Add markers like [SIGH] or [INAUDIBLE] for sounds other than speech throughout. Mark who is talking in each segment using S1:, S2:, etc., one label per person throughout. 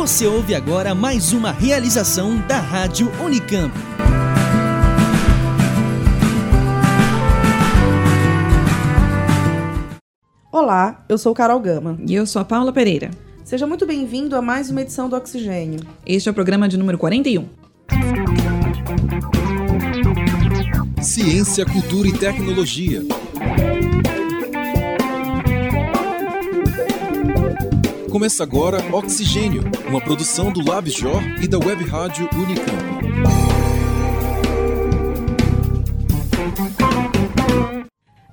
S1: Você ouve agora mais uma realização da Rádio Unicamp.
S2: Olá, eu sou Carol Gama.
S3: E eu sou a Paula Pereira.
S2: Seja muito bem-vindo a mais uma edição do Oxigênio.
S3: Este é o programa de número 41.
S4: Ciência, cultura e tecnologia. Começa agora Oxigênio, uma produção do LabJOR e da Web Rádio Unicamp.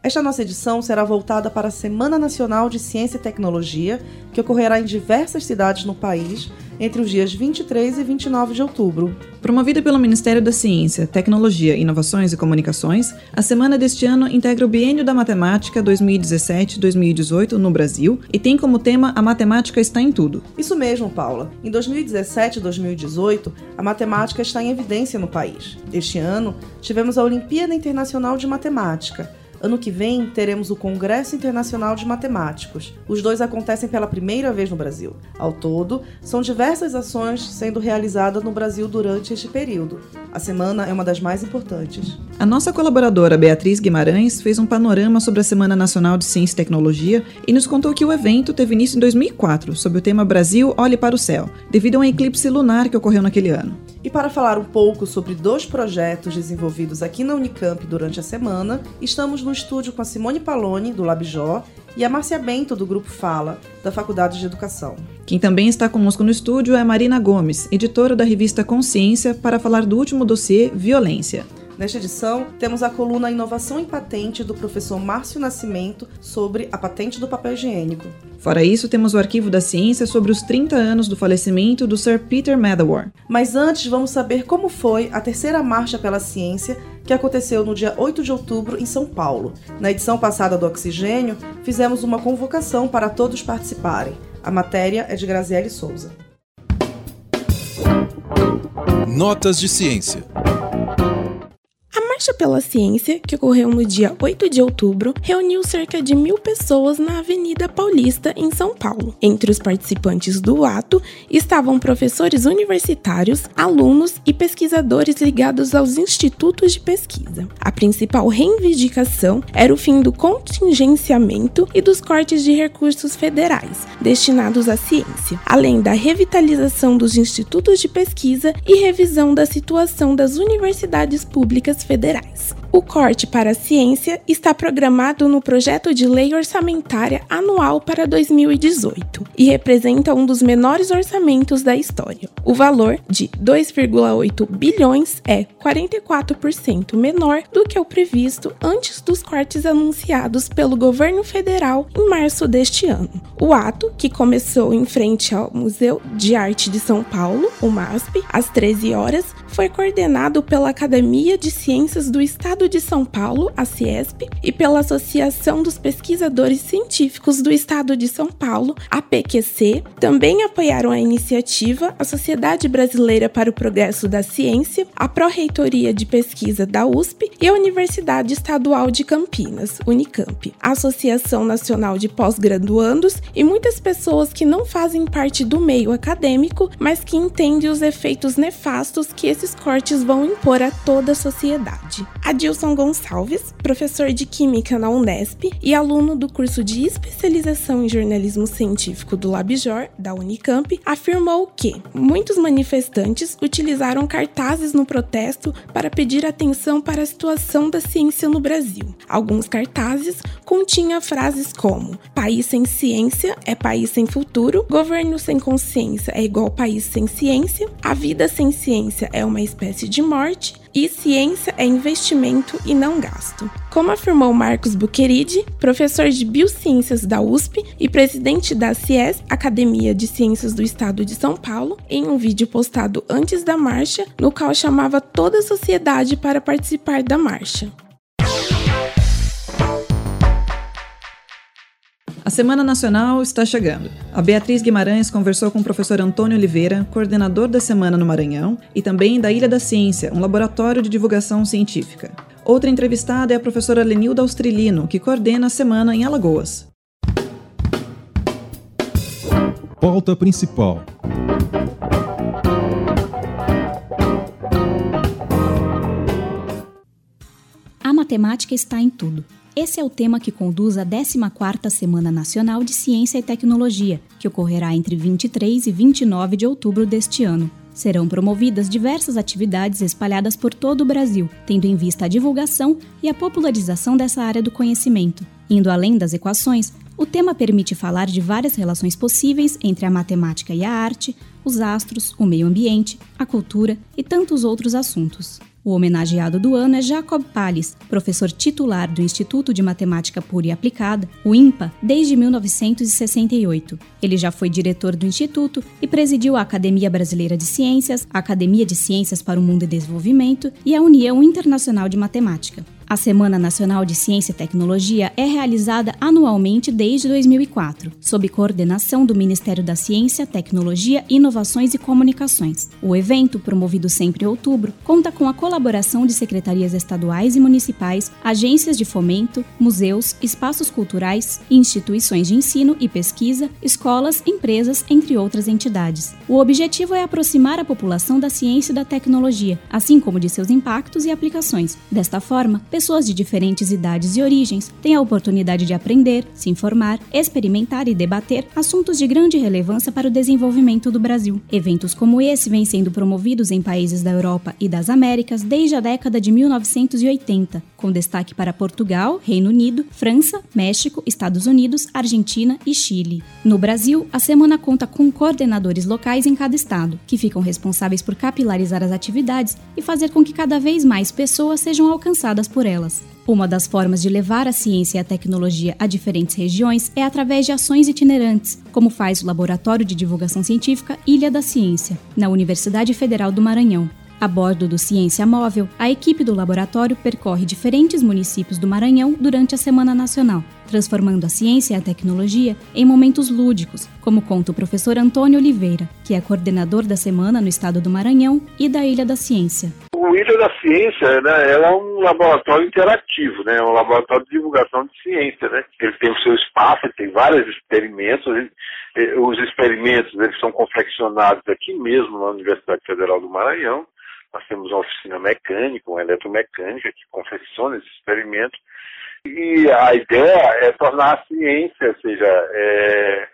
S2: Esta nossa edição será voltada para a Semana Nacional de Ciência e Tecnologia, que ocorrerá em diversas cidades no país entre os dias 23 e 29 de outubro.
S3: Promovida pelo Ministério da Ciência, Tecnologia, Inovações e Comunicações, a semana deste ano integra o Biênio da Matemática 2017-2018 no Brasil e tem como tema A Matemática está em tudo.
S2: Isso mesmo, Paula. Em 2017 e 2018, a matemática está em evidência no país. Este ano, tivemos a Olimpíada Internacional de Matemática Ano que vem teremos o Congresso Internacional de Matemáticos. Os dois acontecem pela primeira vez no Brasil. Ao todo, são diversas ações sendo realizadas no Brasil durante este período. A semana é uma das mais importantes.
S3: A nossa colaboradora Beatriz Guimarães fez um panorama sobre a Semana Nacional de Ciência e Tecnologia e nos contou que o evento teve início em 2004, sob o tema Brasil Olhe para o Céu, devido a um eclipse lunar que ocorreu naquele ano.
S2: E para falar um pouco sobre dois projetos desenvolvidos aqui na Unicamp durante a semana, estamos no estúdio com a Simone Paloni, do Labjó, e a Márcia Bento, do Grupo Fala, da Faculdade de Educação.
S3: Quem também está conosco no estúdio é Marina Gomes, editora da revista Consciência, para falar do último dossiê Violência.
S2: Nesta edição, temos a coluna Inovação em Patente do professor Márcio Nascimento sobre a patente do papel higiênico.
S3: Fora isso, temos o Arquivo da Ciência sobre os 30 anos do falecimento do Sir Peter Medawar.
S2: Mas antes, vamos saber como foi a terceira Marcha pela Ciência que aconteceu no dia 8 de outubro em São Paulo. Na edição passada do Oxigênio, fizemos uma convocação para todos participarem. A matéria é de Graziele Souza.
S4: Notas de ciência.
S5: Marcha pela Ciência, que ocorreu no dia 8 de outubro, reuniu cerca de mil pessoas na Avenida Paulista, em São Paulo. Entre os participantes do ato estavam professores universitários, alunos e pesquisadores ligados aos institutos de pesquisa. A principal reivindicação era o fim do contingenciamento e dos cortes de recursos federais destinados à ciência, além da revitalização dos institutos de pesquisa e revisão da situação das universidades públicas federais federais. O corte para a ciência está programado no projeto de lei orçamentária anual para 2018 e representa um dos menores orçamentos da história. O valor de 2,8 bilhões é 44% menor do que o previsto antes dos cortes anunciados pelo governo federal em março deste ano. O ato, que começou em frente ao Museu de Arte de São Paulo, o MASP, às 13 horas, foi coordenado pela Academia de Ciências do Estado de São Paulo, a CIESP, e pela Associação dos Pesquisadores Científicos do Estado de São Paulo, a PQC. Também apoiaram a iniciativa a Sociedade Brasileira para o Progresso da Ciência, a Pró-Reitoria de Pesquisa da USP e a Universidade Estadual de Campinas, Unicamp, a Associação Nacional de Pós-Graduandos e muitas pessoas que não fazem parte do meio acadêmico, mas que entendem os efeitos nefastos que esses cortes vão impor a toda a sociedade. Adilson Gonçalves, professor de Química na Unesp e aluno do curso de especialização em jornalismo científico do LabJOR, da Unicamp, afirmou que muitos manifestantes utilizaram cartazes no protesto para pedir atenção para a situação da ciência no Brasil. Alguns cartazes continham frases como: país sem ciência é país sem futuro, governo sem consciência é igual país sem ciência, a vida sem ciência é uma espécie de morte e ciência é investimento e não gasto. Como afirmou Marcos Buqueride, professor de Biociências da USP e presidente da CIES, Academia de Ciências do Estado de São Paulo, em um vídeo postado antes da marcha, no qual chamava toda a sociedade para participar da marcha.
S3: A Semana Nacional está chegando. A Beatriz Guimarães conversou com o professor Antônio Oliveira, coordenador da Semana no Maranhão, e também da Ilha da Ciência, um laboratório de divulgação científica. Outra entrevistada é a professora Lenilda Austrilino, que coordena a semana em Alagoas.
S4: Pauta principal.
S6: A matemática está em tudo esse é o tema que conduz a 14ª Semana Nacional de Ciência e Tecnologia, que ocorrerá entre 23 e 29 de outubro deste ano. Serão promovidas diversas atividades espalhadas por todo o Brasil, tendo em vista a divulgação e a popularização dessa área do conhecimento. Indo além das equações, o tema permite falar de várias relações possíveis entre a matemática e a arte, os astros, o meio ambiente, a cultura e tantos outros assuntos. O homenageado do ano é Jacob Palles, professor titular do Instituto de Matemática Pura e Aplicada, o INPA, desde 1968. Ele já foi diretor do Instituto e presidiu a Academia Brasileira de Ciências, a Academia de Ciências para o Mundo e Desenvolvimento e a União Internacional de Matemática. A Semana Nacional de Ciência e Tecnologia é realizada anualmente desde 2004, sob coordenação do Ministério da Ciência, Tecnologia, Inovações e Comunicações. O evento, promovido sempre em outubro, conta com a colaboração de secretarias estaduais e municipais, agências de fomento, museus, espaços culturais, instituições de ensino e pesquisa, escolas, empresas, entre outras entidades. O objetivo é aproximar a população da ciência e da tecnologia, assim como de seus impactos e aplicações. Desta forma, pessoas de diferentes idades e origens têm a oportunidade de aprender, se informar, experimentar e debater assuntos de grande relevância para o desenvolvimento do Brasil. Eventos como esse vêm sendo promovidos em países da Europa e das Américas desde a década de 1980, com destaque para Portugal, Reino Unido, França, México, Estados Unidos, Argentina e Chile. No Brasil, a semana conta com coordenadores locais em cada estado, que ficam responsáveis por capilarizar as atividades e fazer com que cada vez mais pessoas sejam alcançadas por elas. Uma das formas de levar a ciência e a tecnologia a diferentes regiões é através de ações itinerantes, como faz o Laboratório de Divulgação Científica Ilha da Ciência, na Universidade Federal do Maranhão. A bordo do Ciência Móvel, a equipe do laboratório percorre diferentes municípios do Maranhão durante a Semana Nacional, transformando a ciência e a tecnologia em momentos lúdicos, como conta o professor Antônio Oliveira, que é coordenador da semana no estado do Maranhão e da Ilha da Ciência.
S7: O Ilha da Ciência, né, ela é um laboratório interativo, né, um laboratório de divulgação de ciência, né. Ele tem o seu espaço, ele tem vários experimentos, ele, os experimentos eles são confeccionados aqui mesmo na Universidade Federal do Maranhão, nós temos uma oficina mecânica, uma eletromecânica que confecciona esse experimento. E a ideia é tornar a ciência, ou seja, é,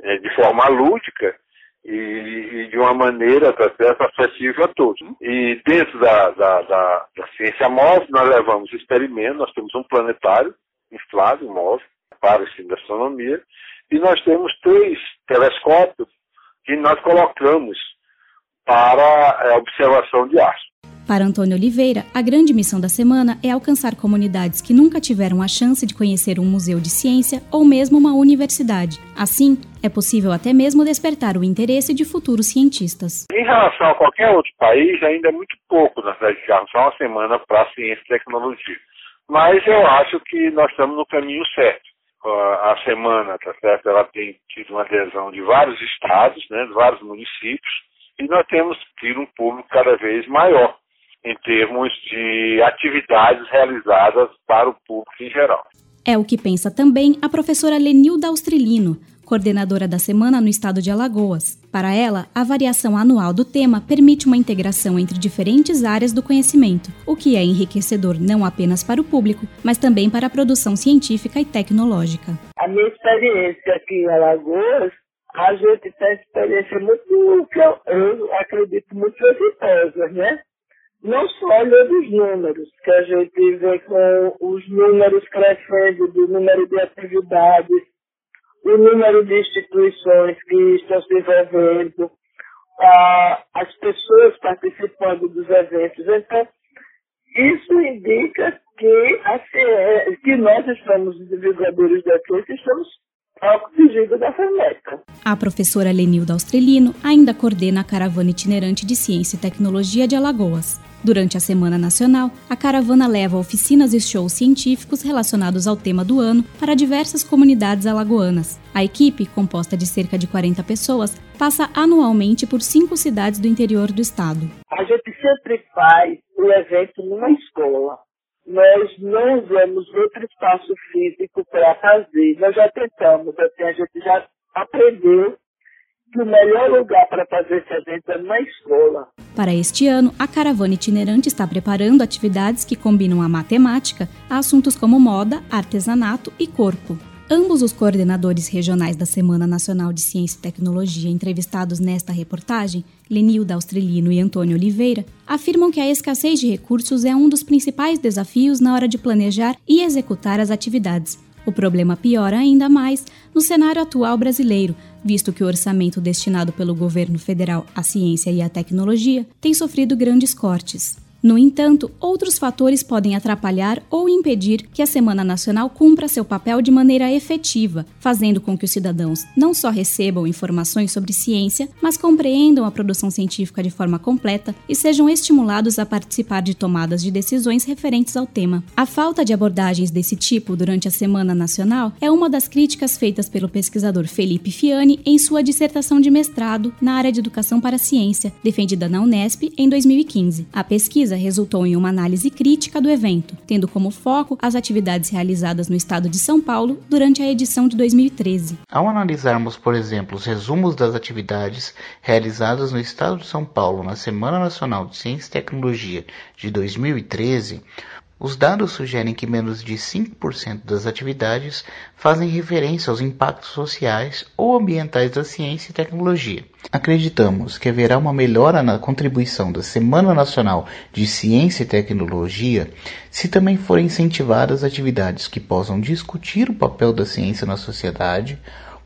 S7: é de forma lúdica e, e, de uma maneira tá certo, acessível a todos. E dentro da, da, da, da ciência móvel, nós levamos experimentos, nós temos um planetário inflável, móvel, para o ensino da astronomia, e nós temos três telescópios que nós colocamos para a é, observação de astros.
S6: Para Antônio Oliveira, a grande missão da semana é alcançar comunidades que nunca tiveram a chance de conhecer um museu de ciência ou mesmo uma universidade. Assim, é possível até mesmo despertar o interesse de futuros cientistas.
S7: Em relação a qualquer outro país, ainda é muito pouco nós dedicarmos só uma semana para a ciência e tecnologia. Mas eu acho que nós estamos no caminho certo. A semana, tá certo? Ela tem tido uma adesão de vários estados, né, de vários municípios e nós temos tido um público cada vez maior em termos de atividades realizadas para o público em geral.
S6: É o que pensa também a professora Lenilda Austrilino, coordenadora da semana no estado de Alagoas. Para ela, a variação anual do tema permite uma integração entre diferentes áreas do conhecimento, o que é enriquecedor não apenas para o público, mas também para a produção científica e tecnológica.
S8: A minha experiência aqui em Alagoas a gente tem experiência muito, que eu, eu acredito, muito exitosa, né? Não só olhando os números, que a gente vê com os números crescendo do número de atividades, o número de instituições que estão se envolvendo, as pessoas participando dos eventos. Então, isso indica que, assim, que nós estamos, os divulgadores da ciência, estamos oxigênio da FEMECA.
S6: A professora Lenilda Austrelino ainda coordena a caravana itinerante de Ciência e Tecnologia de Alagoas. Durante a Semana Nacional, a caravana leva oficinas e shows científicos relacionados ao tema do ano para diversas comunidades alagoanas. A equipe, composta de cerca de 40 pessoas, passa anualmente por cinco cidades do interior do estado.
S8: A gente sempre faz o evento numa escola nós não usamos outro espaço físico para fazer. Nós já tentamos, assim, a gente já aprendeu que o melhor lugar para fazer esse evento é na escola.
S6: Para este ano, a caravana itinerante está preparando atividades que combinam a matemática a assuntos como moda, artesanato e corpo. Ambos os coordenadores regionais da Semana Nacional de Ciência e Tecnologia entrevistados nesta reportagem, Lenilda Austrelino e Antônio Oliveira, afirmam que a escassez de recursos é um dos principais desafios na hora de planejar e executar as atividades. O problema piora ainda mais no cenário atual brasileiro, visto que o orçamento destinado pelo governo federal à ciência e à tecnologia tem sofrido grandes cortes. No entanto, outros fatores podem atrapalhar ou impedir que a Semana Nacional cumpra seu papel de maneira efetiva, fazendo com que os cidadãos não só recebam informações sobre ciência, mas compreendam a produção científica de forma completa e sejam estimulados a participar de tomadas de decisões referentes ao tema. A falta de abordagens desse tipo durante a Semana Nacional é uma das críticas feitas pelo pesquisador Felipe Fiani em sua dissertação de mestrado na área de Educação para a Ciência, defendida na Unesp em 2015. A pesquisa pesquisa resultou em uma análise crítica do evento, tendo como foco as atividades realizadas no estado de São Paulo durante a edição de 2013.
S9: Ao analisarmos, por exemplo, os resumos das atividades realizadas no estado de São Paulo na Semana Nacional de Ciência e Tecnologia de 2013, os dados sugerem que menos de 5% das atividades fazem referência aos impactos sociais ou ambientais da ciência e tecnologia. Acreditamos que haverá uma melhora na contribuição da Semana Nacional de Ciência e Tecnologia se também forem incentivadas atividades que possam discutir o papel da ciência na sociedade,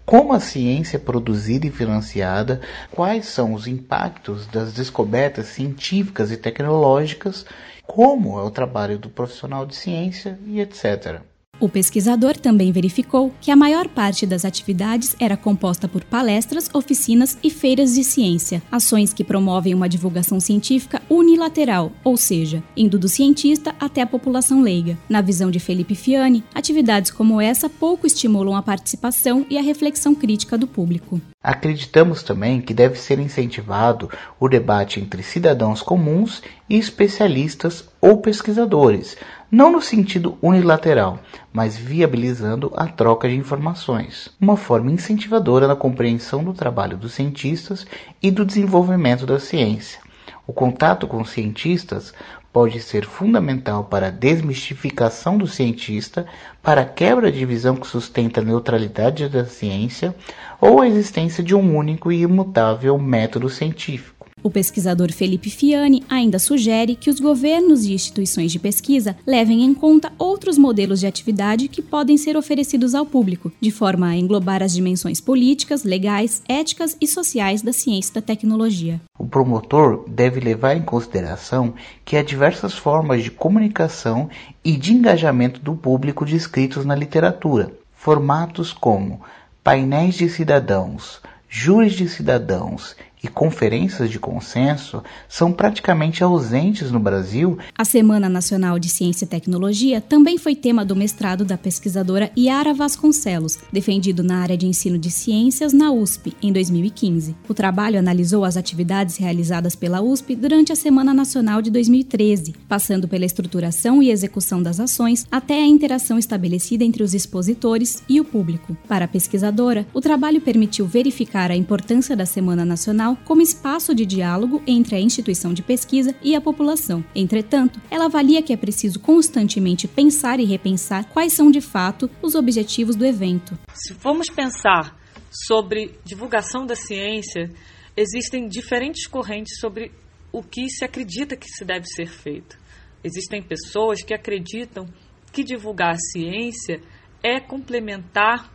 S9: como a ciência é produzida e financiada, quais são os impactos das descobertas científicas e tecnológicas como é o trabalho do profissional de ciência e etc.
S6: O pesquisador também verificou que a maior parte das atividades era composta por palestras, oficinas e feiras de ciência, ações que promovem uma divulgação científica unilateral, ou seja, indo do cientista até a população leiga. Na visão de Felipe Fiani, atividades como essa pouco estimulam a participação e a reflexão crítica do público.
S9: Acreditamos também que deve ser incentivado o debate entre cidadãos comuns e especialistas ou pesquisadores, não no sentido unilateral, mas viabilizando a troca de informações, uma forma incentivadora na compreensão do trabalho dos cientistas e do desenvolvimento da ciência. O contato com cientistas pode ser fundamental para a desmistificação do cientista, para a quebra de visão que sustenta a neutralidade da ciência ou a existência de um único e imutável método científico.
S6: O pesquisador Felipe Fiani ainda sugere que os governos e instituições de pesquisa levem em conta outros modelos de atividade que podem ser oferecidos ao público, de forma a englobar as dimensões políticas, legais, éticas e sociais da ciência e da tecnologia.
S9: O promotor deve levar em consideração que há diversas formas de comunicação e de engajamento do público descritos na literatura, formatos como painéis de cidadãos, júris de cidadãos e conferências de consenso são praticamente ausentes no Brasil.
S6: A Semana Nacional de Ciência e Tecnologia também foi tema do mestrado da pesquisadora Yara Vasconcelos, defendido na área de ensino de ciências na USP em 2015. O trabalho analisou as atividades realizadas pela USP durante a Semana Nacional de 2013, passando pela estruturação e execução das ações até a interação estabelecida entre os expositores e o público. Para a pesquisadora, o trabalho permitiu verificar a importância da Semana Nacional como espaço de diálogo entre a instituição de pesquisa e a população. Entretanto, ela avalia que é preciso constantemente pensar e repensar quais são de fato os objetivos do evento.
S10: Se formos pensar sobre divulgação da ciência, existem diferentes correntes sobre o que se acredita que se deve ser feito. Existem pessoas que acreditam que divulgar a ciência é complementar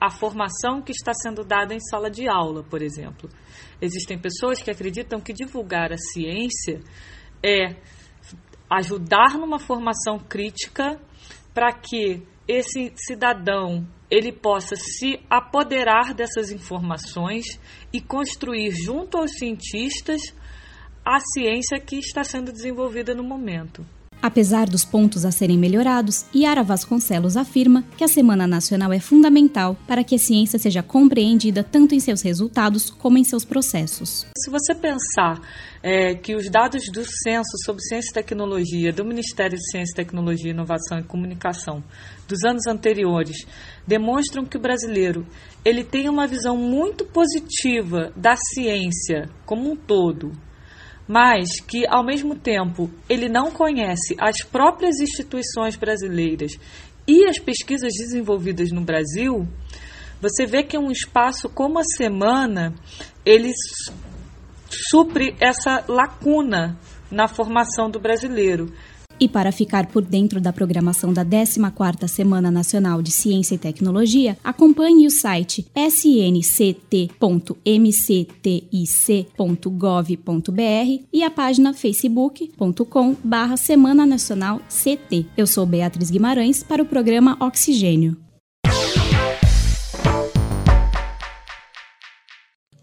S10: a formação que está sendo dada em sala de aula, por exemplo. Existem pessoas que acreditam que divulgar a ciência é ajudar numa formação crítica para que esse cidadão ele possa se apoderar dessas informações e construir junto aos cientistas a ciência que está sendo desenvolvida no momento.
S6: Apesar dos pontos a serem melhorados, Yara Vasconcelos afirma que a Semana Nacional é fundamental para que a ciência seja compreendida tanto em seus resultados como em seus processos.
S10: Se você pensar é, que os dados do Censo sobre Ciência e Tecnologia, do Ministério de Ciência, Tecnologia, Inovação e Comunicação, dos anos anteriores, demonstram que o brasileiro ele tem uma visão muito positiva da ciência como um todo, mas que, ao mesmo tempo, ele não conhece as próprias instituições brasileiras e as pesquisas desenvolvidas no Brasil, você vê que um espaço como a semana ele supre essa lacuna na formação do brasileiro.
S6: E para ficar por dentro da programação da 14ª Semana Nacional de Ciência e Tecnologia, acompanhe o site snct.mctic.gov.br e a página facebook.com/barra Semana Nacional CT. Eu sou Beatriz Guimarães para o programa Oxigênio.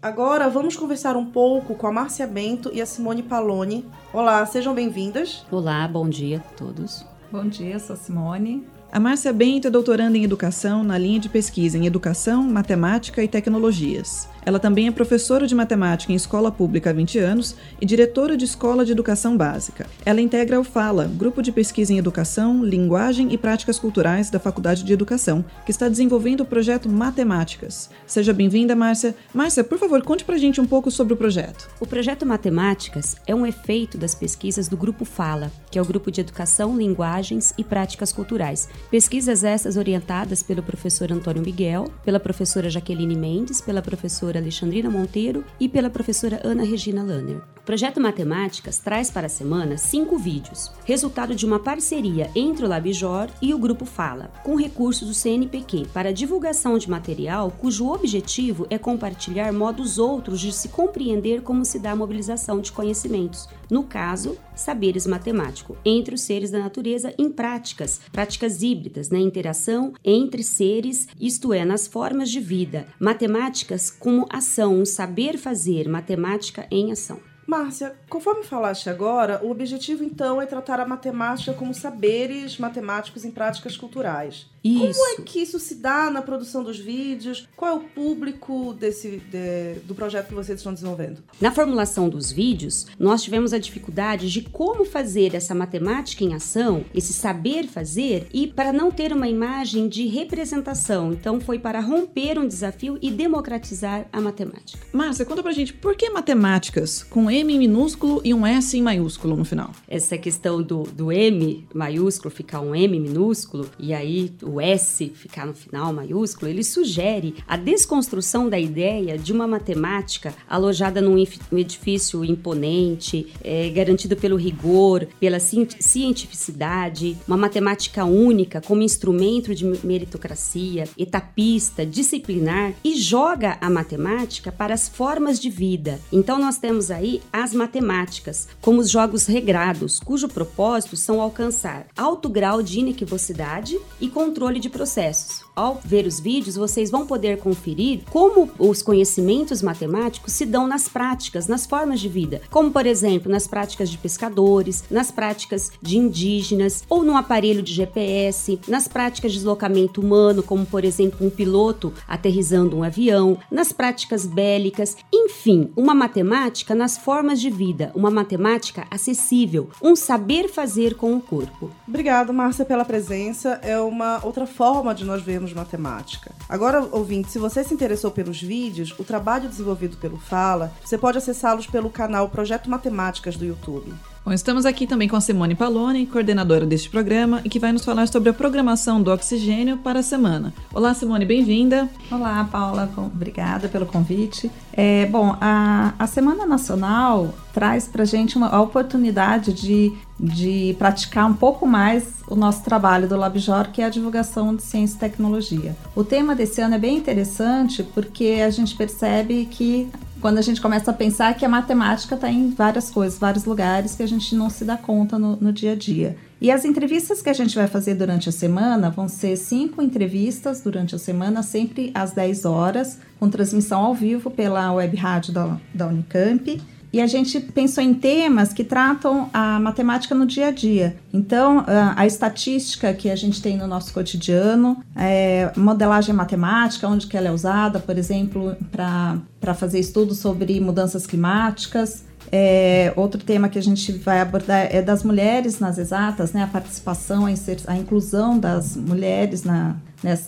S2: Agora vamos conversar um pouco com a Márcia Bento e a Simone Paloni. Olá, sejam bem-vindas.
S11: Olá, bom dia a todos.
S12: Bom dia, sou a Simone.
S3: A Márcia Bento é doutoranda em Educação na linha de pesquisa em Educação, Matemática e Tecnologias. Ela também é professora de matemática em escola pública há 20 anos e diretora de escola de educação básica. Ela integra o FALA, Grupo de Pesquisa em Educação, Linguagem e Práticas Culturais da Faculdade de Educação, que está desenvolvendo o projeto Matemáticas. Seja bem-vinda, Márcia. Márcia, por favor, conte pra gente um pouco sobre o projeto.
S11: O projeto Matemáticas é um efeito das pesquisas do Grupo FALA, que é o Grupo de Educação, Linguagens e Práticas Culturais. Pesquisas essas orientadas pelo professor Antônio Miguel, pela professora Jaqueline Mendes, pela professora Alexandrina Monteiro e pela professora Ana Regina Lanner. O projeto Matemáticas traz para a semana cinco vídeos, resultado de uma parceria entre o Labjor e o Grupo Fala, com recursos do CNPq para divulgação de material cujo objetivo é compartilhar modos outros de se compreender como se dá a mobilização de conhecimentos, no caso, saberes matemático, entre os seres da natureza em práticas, práticas híbridas, na interação entre seres, isto é, nas formas de vida, matemáticas como ação, um saber fazer, matemática em ação.
S2: Márcia, conforme falaste agora, o objetivo então é tratar a matemática como saberes matemáticos em práticas culturais.
S11: Isso.
S2: Como é que isso se dá na produção dos vídeos? Qual é o público desse, de, do projeto que vocês estão desenvolvendo?
S11: Na formulação dos vídeos, nós tivemos a dificuldade de como fazer essa matemática em ação, esse saber fazer, e para não ter uma imagem de representação. Então, foi para romper um desafio e democratizar a matemática.
S3: Márcia, conta pra gente por que matemáticas com M minúsculo e um S em maiúsculo no final?
S11: Essa questão do, do M maiúsculo ficar um M minúsculo, e aí o o S ficar no final maiúsculo, ele sugere a desconstrução da ideia de uma matemática alojada num edifício imponente, é, garantido pelo rigor, pela cientificidade, uma matemática única como instrumento de meritocracia, etapista, disciplinar e joga a matemática para as formas de vida. Então nós temos aí as matemáticas como os jogos regrados, cujo propósito são alcançar alto grau de inequivocidade e controle controle de processos. Ao ver os vídeos, vocês vão poder conferir como os conhecimentos matemáticos se dão nas práticas, nas formas de vida, como por exemplo, nas práticas de pescadores, nas práticas de indígenas ou no aparelho de GPS, nas práticas de deslocamento humano, como por exemplo, um piloto aterrizando um avião, nas práticas bélicas, enfim, uma matemática nas formas de vida, uma matemática acessível, um saber fazer com o corpo.
S2: Obrigado, Márcia, pela presença. É uma outra forma de nós vermos matemática. Agora, ouvinte, se você se interessou pelos vídeos, o trabalho desenvolvido pelo Fala, você pode acessá-los pelo canal Projeto Matemáticas do YouTube.
S3: Bom, estamos aqui também com a Simone Paloni, coordenadora deste programa, e que vai nos falar sobre a programação do oxigênio para a semana. Olá, Simone, bem-vinda.
S12: Olá, Paula, obrigada pelo convite. É, bom, a, a Semana Nacional traz para a gente uma, a oportunidade de, de praticar um pouco mais o nosso trabalho do LabJOR, que é a divulgação de ciência e tecnologia. O tema desse ano é bem interessante porque a gente percebe que quando a gente começa a pensar que a matemática está em várias coisas, vários lugares que a gente não se dá conta no, no dia a dia. E as entrevistas que a gente vai fazer durante a semana vão ser cinco entrevistas durante a semana, sempre às 10 horas, com transmissão ao vivo pela web rádio da, da Unicamp. E a gente pensou em temas que tratam a matemática no dia a dia. Então, a, estatística que a gente tem no nosso cotidiano, é, modelagem matemática, onde que ela é usada, por exemplo, para fazer estudos sobre mudanças climáticas. É, outro tema que a gente vai abordar é das mulheres nas exatas, né? A participação, a, a inclusão das mulheres na,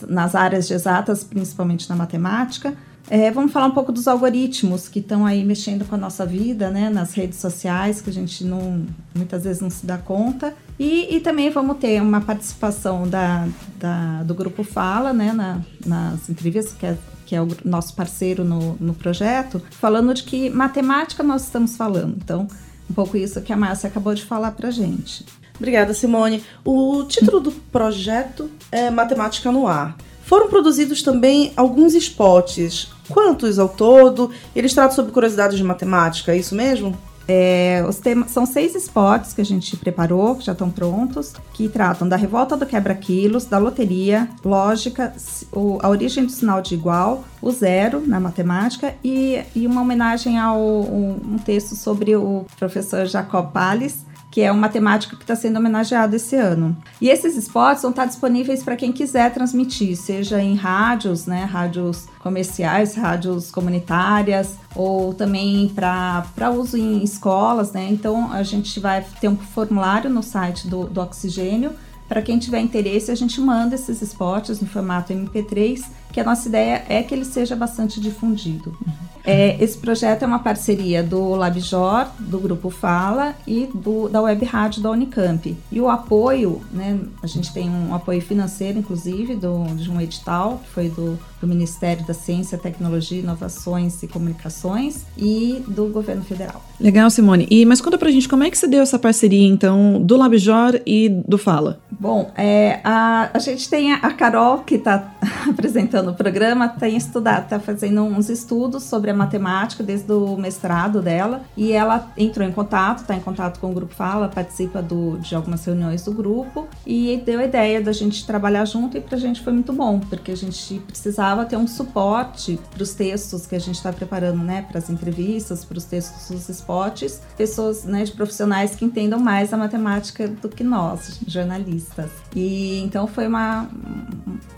S12: nas áreas de exatas, principalmente na matemática. É, vamos falar um pouco dos algoritmos que estão aí mexendo com a nossa vida, né, nas redes sociais, que a gente não, muitas vezes não se dá conta. E, e também vamos ter uma participação da, da do Grupo Fala, né, na, nas entrevistas, que é, que é o nosso parceiro no, no projeto, falando de que matemática nós estamos falando. Então, um pouco isso que a Márcia acabou de falar para gente.
S2: Obrigada, Simone. O título do projeto é Matemática no Ar. Foram produzidos também alguns spots. Quantos ao todo? Eles tratam sobre curiosidades de matemática, é isso mesmo?
S12: É, os temas, são seis spots que a gente preparou, que já estão prontos, que tratam da revolta do quebra-quilos, da loteria, lógica, o, a origem do sinal de igual, o zero na matemática e, e uma homenagem um, um texto sobre o professor Jacob Palles, que é um matemático que está sendo homenageado esse ano. E esses spots vão estar disponíveis para quem quiser transmitir, seja em rádios, né, rádios comerciais, rádios comunitárias, ou também para uso em escolas, né? Então a gente vai ter um formulário no site do, do Oxigênio. Para quem tiver interesse, a gente manda esses spots no formato MP3, que a nossa ideia é que ele seja bastante difundido. É, esse projeto é uma parceria do LabJOR, do Grupo Fala e do, da Web Rádio da Unicamp. E o apoio, né, a gente tem um apoio financeiro, inclusive, do, de um edital, que foi do, do Ministério da Ciência, Tecnologia, Inovações e Comunicações e do Governo Federal.
S3: Legal, Simone. E, mas conta pra gente, como é que se deu essa parceria, então, do LabJOR e do Fala?
S12: Bom, é, a, a gente tem a, a Carol, que está [LAUGHS] apresentando o programa, tem estudado, está fazendo uns estudos sobre a matemática desde o mestrado dela. E ela entrou em contato, está em contato com o Grupo Fala, participa do, de algumas reuniões do grupo. E deu a ideia da gente trabalhar junto e para a gente foi muito bom, porque a gente precisava ter um suporte para os textos que a gente está preparando, né, para as entrevistas, para os textos dos spots, pessoas, né, de profissionais que entendam mais a matemática do que nós, jornalistas. E então foi uma,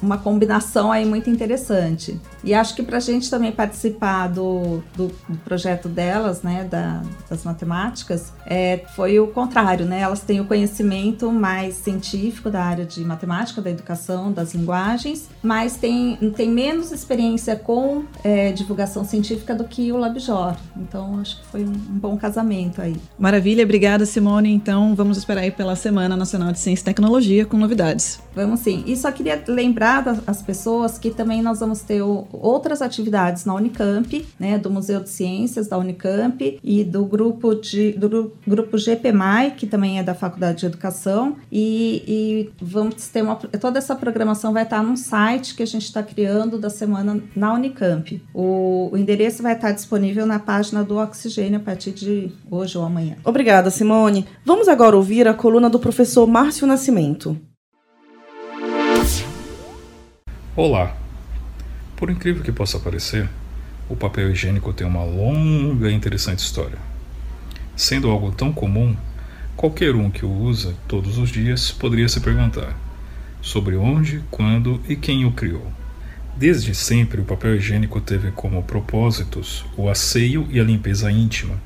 S12: uma combinação aí muito interessante. E acho que para a gente também participar do do, do, projeto delas, né, da, das matemáticas, é, foi o contrário, né? Elas têm o conhecimento mais científico da área de matemática, da educação, das linguagens, mas tem, tem menos experiência com é, divulgação científica do que o LabJOR. Então, acho que foi um, um bom casamento aí.
S3: Maravilha, obrigada, Simone. Então, vamos esperar aí pela Semana Nacional de Ciência e Tecnologia com novidades.
S12: Vamos sim. E só queria lembrar as pessoas que também nós vamos ter outras atividades na Unicamp, né, do Museu de Ciências da Unicamp e do grupo de do grupo GPMAI, que também é da Faculdade de Educação, e, e vamos ter uma toda essa programação vai estar num site que a gente está criando da semana na Unicamp. O, o endereço vai estar disponível na página do Oxigênio a partir de hoje ou amanhã.
S2: Obrigada, Simone. Vamos agora ouvir a coluna do professor Márcio Nascimento.
S13: Olá! Por incrível que possa parecer, o papel higiênico tem uma longa e interessante história. Sendo algo tão comum, qualquer um que o usa todos os dias poderia se perguntar sobre onde, quando e quem o criou. Desde sempre, o papel higiênico teve como propósitos o asseio e a limpeza íntima,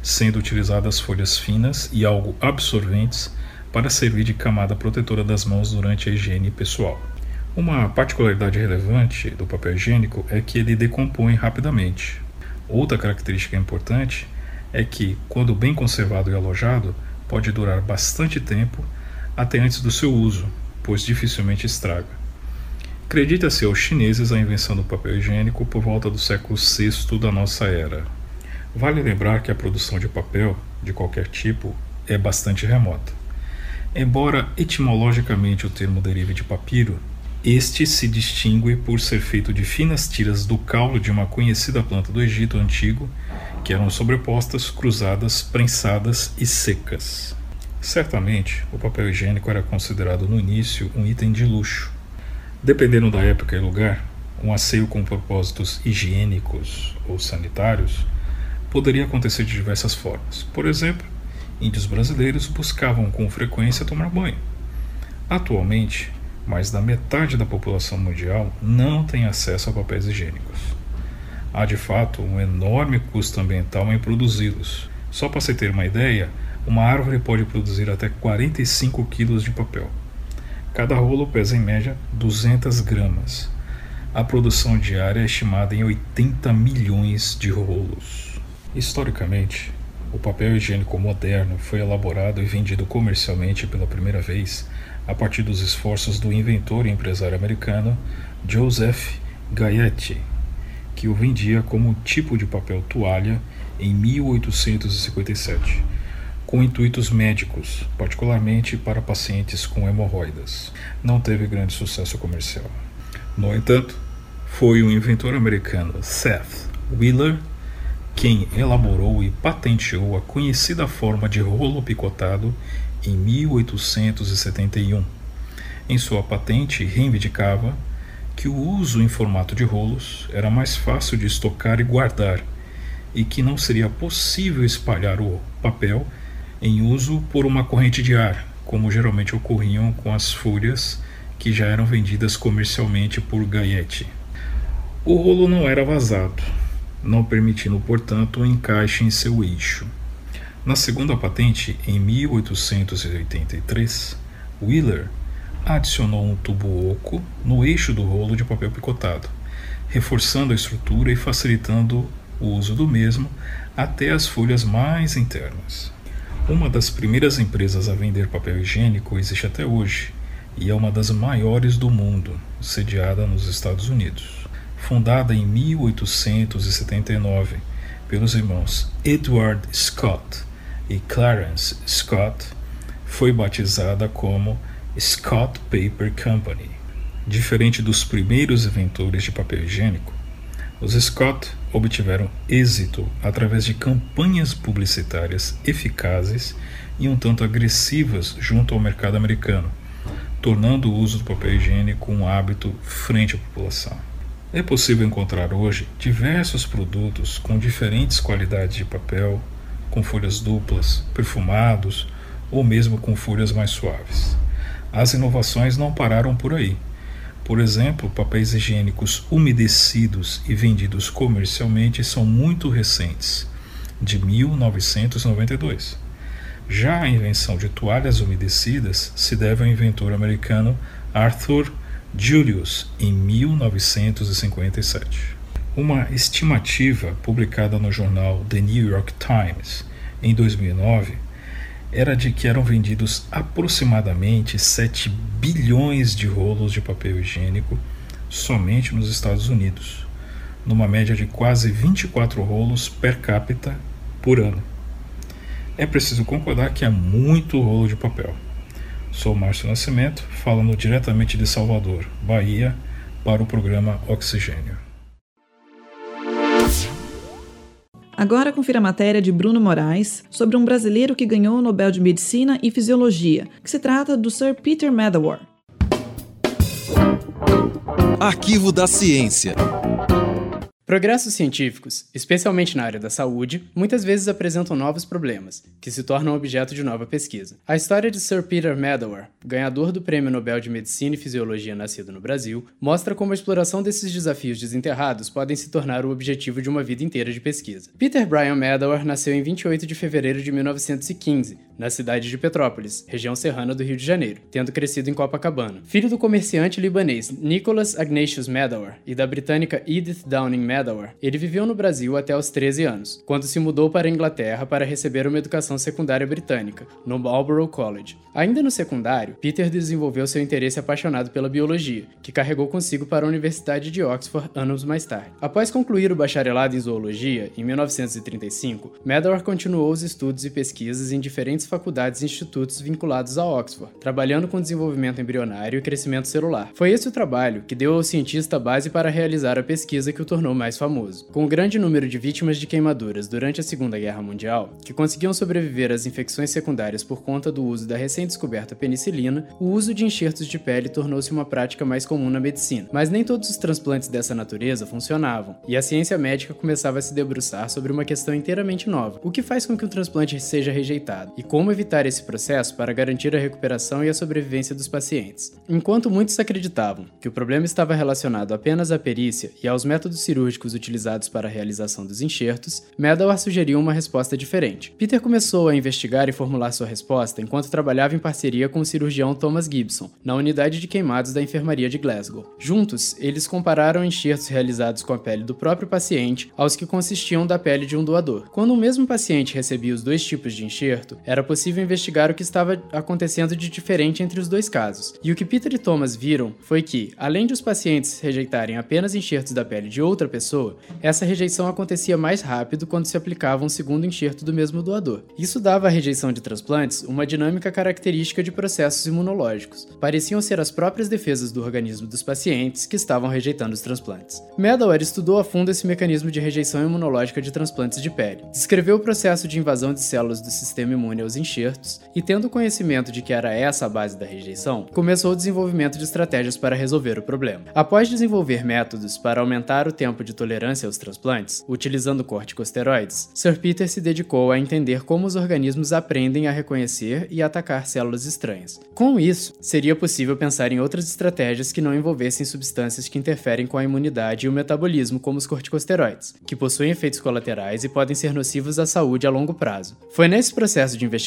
S13: sendo utilizadas folhas finas e algo absorventes para servir de camada protetora das mãos durante a higiene pessoal. Uma particularidade relevante do papel higiênico é que ele decompõe rapidamente. Outra característica importante é que, quando bem conservado e alojado, pode durar bastante tempo até antes do seu uso, pois dificilmente estraga. Acredita-se aos chineses a invenção do papel higiênico por volta do século VI da nossa era. Vale lembrar que a produção de papel, de qualquer tipo, é bastante remota. Embora etimologicamente o termo derive de papiro, este se distingue por ser feito de finas tiras do caule de uma conhecida planta do Egito antigo, que eram sobrepostas, cruzadas, prensadas e secas. Certamente, o papel higiênico era considerado no início um item de luxo. Dependendo da época e lugar, um asseio com propósitos higiênicos ou sanitários poderia acontecer de diversas formas. Por exemplo, índios brasileiros buscavam com frequência tomar banho. Atualmente, mais da metade da população mundial não tem acesso a papéis higiênicos. Há de fato um enorme custo ambiental em produzi-los. Só para você ter uma ideia, uma árvore pode produzir até 45 quilos de papel. Cada rolo pesa em média 200 gramas. A produção diária é estimada em 80 milhões de rolos. Historicamente, o papel higiênico moderno foi elaborado e vendido comercialmente pela primeira vez a partir dos esforços do inventor e empresário americano Joseph Gayet, que o vendia como tipo de papel toalha em 1857, com intuitos médicos, particularmente para pacientes com hemorroidas. Não teve grande sucesso comercial. No entanto, foi o inventor americano Seth Wheeler quem elaborou e patenteou a conhecida forma de rolo picotado em 1871. Em sua patente, reivindicava que o uso em formato de rolos era mais fácil de estocar e guardar, e que não seria possível espalhar o papel em uso por uma corrente de ar, como geralmente ocorriam com as folhas que já eram vendidas comercialmente por Gaiete. O rolo não era vazado, não permitindo, portanto, o encaixe em seu eixo. Na segunda patente, em 1883, Wheeler adicionou um tubo oco no eixo do rolo de papel picotado, reforçando a estrutura e facilitando o uso do mesmo até as folhas mais internas. Uma das primeiras empresas a vender papel higiênico existe até hoje e é uma das maiores do mundo, sediada nos Estados Unidos fundada em 1879 pelos irmãos Edward Scott e Clarence Scott, foi batizada como Scott Paper Company. Diferente dos primeiros inventores de papel higiênico, os Scott obtiveram êxito através de campanhas publicitárias eficazes e um tanto agressivas junto ao mercado americano, tornando o uso do papel higiênico um hábito frente à população. É possível encontrar hoje diversos produtos com diferentes qualidades de papel, com folhas duplas, perfumados ou mesmo com folhas mais suaves. As inovações não pararam por aí. Por exemplo, papéis higiênicos umedecidos e vendidos comercialmente são muito recentes, de 1992. Já a invenção de toalhas umedecidas se deve ao inventor americano Arthur Julius, em 1957. Uma estimativa publicada no jornal The New York Times em 2009 era de que eram vendidos aproximadamente 7 bilhões de rolos de papel higiênico somente nos Estados Unidos, numa média de quase 24 rolos per capita por ano. É preciso concordar que há muito rolo de papel. Sou Márcio Nascimento, falando diretamente de Salvador, Bahia, para o programa Oxigênio.
S3: Agora confira a matéria de Bruno Moraes sobre um brasileiro que ganhou o Nobel de Medicina e Fisiologia, que se trata do Sir Peter Medawar.
S1: Arquivo da Ciência.
S14: Progressos científicos, especialmente na área da saúde, muitas vezes apresentam novos problemas, que se tornam objeto de nova pesquisa. A história de Sir Peter Medawar, ganhador do Prêmio Nobel de Medicina e Fisiologia nascido no Brasil, mostra como a exploração desses desafios desenterrados podem se tornar o objetivo de uma vida inteira de pesquisa. Peter Brian Medawar nasceu em 28 de fevereiro de 1915, na cidade de Petrópolis, região serrana do Rio de Janeiro, tendo crescido em Copacabana. Filho do comerciante libanês Nicholas Agnatius Medawar e da britânica Edith Downing Medawar, ele viveu no Brasil até os 13 anos, quando se mudou para a Inglaterra para receber uma educação secundária britânica, no Marlborough College. Ainda no secundário, Peter desenvolveu seu interesse apaixonado pela biologia, que carregou consigo para a Universidade de Oxford anos mais tarde. Após concluir o bacharelado em zoologia, em 1935, Medawar continuou os estudos e pesquisas em diferentes faculdades e institutos vinculados a Oxford, trabalhando com desenvolvimento embrionário e crescimento celular. Foi esse o trabalho que deu ao cientista a base para realizar a pesquisa que o tornou mais famoso. Com o grande número de vítimas de queimaduras durante a Segunda Guerra Mundial, que conseguiam sobreviver às infecções secundárias por conta do uso da recém-descoberta penicilina, o uso de enxertos de pele tornou-se uma prática mais comum na medicina. Mas nem todos os transplantes dessa natureza funcionavam, e a ciência médica começava a se debruçar sobre uma questão inteiramente nova: o que faz com que um transplante seja rejeitado, e como evitar esse processo para garantir a recuperação e a sobrevivência dos pacientes. Enquanto muitos acreditavam que o problema estava relacionado apenas à perícia e aos métodos cirúrgicos utilizados para a realização dos enxertos, Medawar sugeriu uma resposta diferente. Peter começou a investigar e formular sua resposta enquanto trabalhava em parceria com o cirurgião Thomas Gibson, na unidade de queimados da enfermaria de Glasgow. Juntos, eles compararam enxertos realizados com a pele do próprio paciente aos que consistiam da pele de um doador. Quando o mesmo paciente recebia os dois tipos de enxerto, era possível investigar o que estava acontecendo de diferente entre os dois casos. E o que Peter e Thomas viram foi que, além de os pacientes rejeitarem apenas enxertos da pele de outra pessoa, essa rejeição acontecia mais rápido quando se aplicava um segundo enxerto do mesmo doador. Isso dava à rejeição de transplantes uma dinâmica característica de processos imunológicos. Pareciam ser as próprias defesas do organismo dos pacientes que estavam rejeitando os transplantes. Medawar estudou a fundo esse mecanismo de rejeição imunológica de transplantes de pele. Descreveu o processo de invasão de células do sistema imune aos enxertos e, tendo conhecimento de que era essa a base da rejeição, começou o desenvolvimento de estratégias para resolver o problema. Após desenvolver métodos para aumentar o tempo de tolerância aos transplantes, utilizando corticosteroides, Sir Peter se dedicou a entender como os organismos aprendem a reconhecer e atacar células estranhas. Com isso, seria possível pensar em outras estratégias que não envolvessem substâncias que interferem com a imunidade e o metabolismo, como os corticosteroides, que possuem efeitos colaterais e podem ser nocivos à saúde a longo prazo. Foi nesse processo de investigação,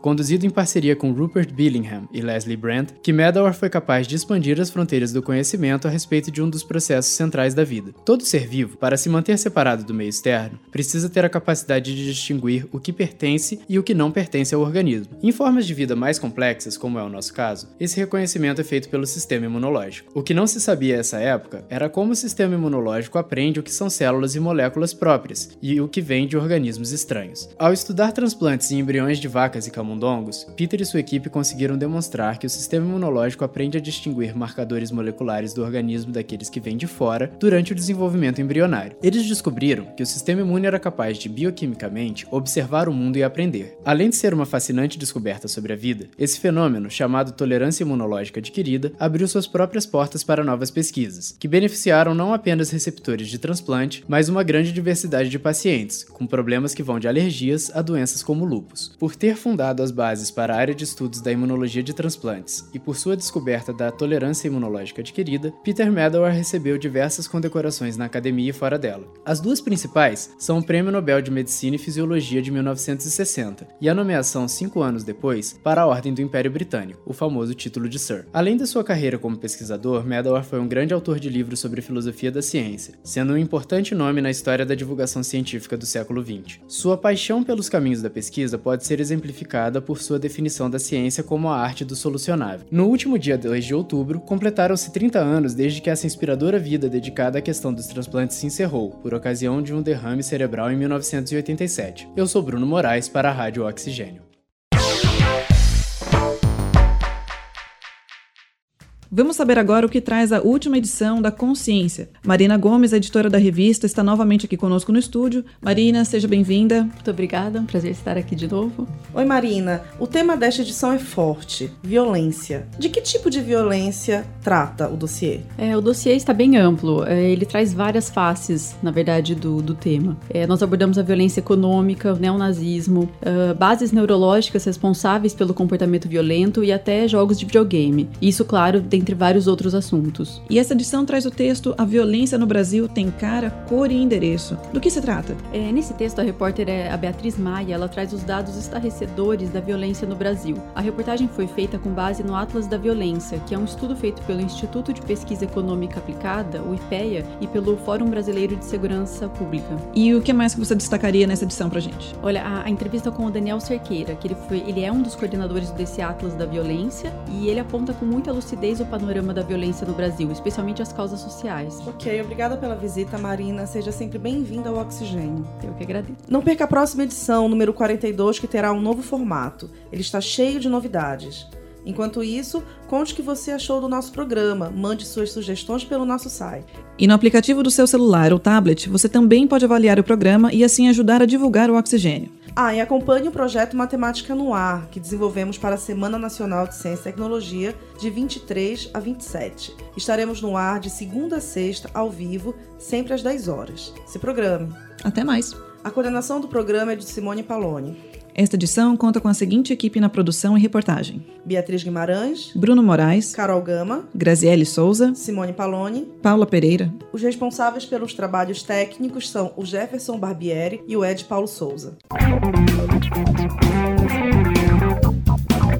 S14: conduzido em parceria com Rupert Billingham e Leslie Brandt, que Medawar foi capaz de expandir as fronteiras do conhecimento a respeito de um dos processos centrais da vida. Todo ser vivo, para se manter separado do meio externo, precisa ter a capacidade de distinguir o que pertence e o que não pertence ao organismo. Em formas de vida mais complexas, como é o nosso caso, esse reconhecimento é feito pelo sistema imunológico. O que não se sabia nessa época era como o sistema imunológico aprende o que são células e moléculas próprias e o que vem de organismos estranhos. Ao estudar transplantes em embriões de vacas e camundongos, Peter e sua equipe conseguiram demonstrar que o sistema imunológico aprende a distinguir marcadores moleculares do organismo daqueles que vêm de fora durante o desenvolvimento embrionário. Eles descobriram que o sistema imune era capaz de bioquimicamente observar o mundo e aprender. Além de ser uma fascinante descoberta sobre a vida, esse fenômeno, chamado tolerância imunológica adquirida, abriu suas próprias portas para novas pesquisas, que beneficiaram não apenas receptores de transplante, mas uma grande diversidade de pacientes, com problemas que vão de alergias a doenças como lupus. Por ter fundado as bases para a área de estudos da imunologia de transplantes e por sua descoberta da tolerância imunológica adquirida, Peter Medawar recebeu diversas condecorações na academia e fora dela. As duas principais são o Prêmio Nobel de Medicina e Fisiologia de 1960 e a nomeação cinco anos depois para a Ordem do Império Britânico, o famoso título de Sir. Além da sua carreira como pesquisador, Medawar foi um grande autor de livros sobre filosofia da ciência, sendo um importante nome na história da divulgação científica do século XX. Sua paixão pelos caminhos da pesquisa pode ser exemplificada por sua definição da ciência como a arte do solucionável. No último dia 2 de outubro, completaram-se 30 anos desde que essa inspiradora vida dedicada à questão dos transplantes se encerrou, por ocasião de um derrame cerebral em 1987. Eu sou Bruno Moraes para a Rádio Oxigênio.
S3: Vamos saber agora o que traz a última edição da Consciência. Marina Gomes, editora da revista, está novamente aqui conosco no estúdio. Marina, seja bem-vinda.
S15: Muito obrigada, é um prazer estar aqui de novo.
S2: Oi, Marina. O tema desta edição é forte: violência. De que tipo de violência trata o dossiê?
S15: É, o dossiê está bem amplo. É, ele traz várias faces, na verdade, do, do tema. É, nós abordamos a violência econômica, o neonazismo, uh, bases neurológicas responsáveis pelo comportamento violento e até jogos de videogame. Isso, claro, dentre vários outros assuntos.
S3: E essa edição traz o texto A Violência no Brasil tem cara, cor e endereço. Do que se trata?
S15: É, nesse texto, a repórter é a Beatriz Maia, ela traz os dados estarrecedores da violência no Brasil. A reportagem foi feita com base no Atlas da Violência, que é um estudo feito pelo Instituto de Pesquisa Econômica Aplicada, o IPEA, e pelo Fórum Brasileiro de Segurança Pública.
S3: E o que mais que você destacaria nessa edição pra gente?
S15: Olha, a, a entrevista com o Daniel Cerqueira, que ele, foi, ele é um dos coordenadores desse Atlas da Violência, e ele aponta com muita lucidez o panorama da violência no Brasil, especialmente as causas sociais.
S2: Ok, obrigada pela visita, Marina. Seja sempre bem-vinda ao Oxigênio.
S15: Eu que agradeço.
S2: Não perca a próxima edição, número 42, que terá um novo formato. Ele está cheio de novidades. Enquanto isso, conte o que você achou do nosso programa, mande suas sugestões pelo nosso site.
S3: E no aplicativo do seu celular ou tablet, você também pode avaliar o programa e assim ajudar a divulgar o oxigênio.
S2: Ah, e acompanhe o projeto Matemática no Ar, que desenvolvemos para a Semana Nacional de Ciência e Tecnologia, de 23 a 27. Estaremos no ar de segunda a sexta, ao vivo, sempre às 10 horas. Se programe.
S3: Até mais.
S2: A coordenação do programa é de Simone Paloni.
S3: Esta edição conta com a seguinte equipe na produção e reportagem:
S2: Beatriz Guimarães,
S3: Bruno Moraes,
S2: Carol Gama,
S3: Graziele Souza,
S2: Simone Paloni,
S3: Paula Pereira.
S2: Os responsáveis pelos trabalhos técnicos são o Jefferson Barbieri e o Ed Paulo Souza.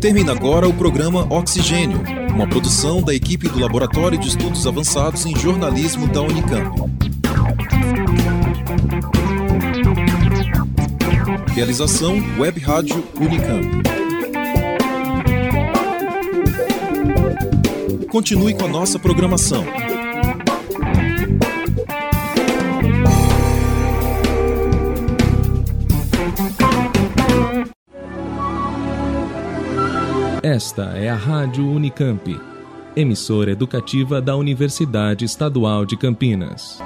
S4: Termina agora o programa Oxigênio, uma produção da equipe do Laboratório de Estudos Avançados em Jornalismo da Unicamp. Realização Web Rádio Unicamp. Continue com a nossa programação.
S16: Esta é a Rádio Unicamp, emissora educativa da Universidade Estadual de Campinas.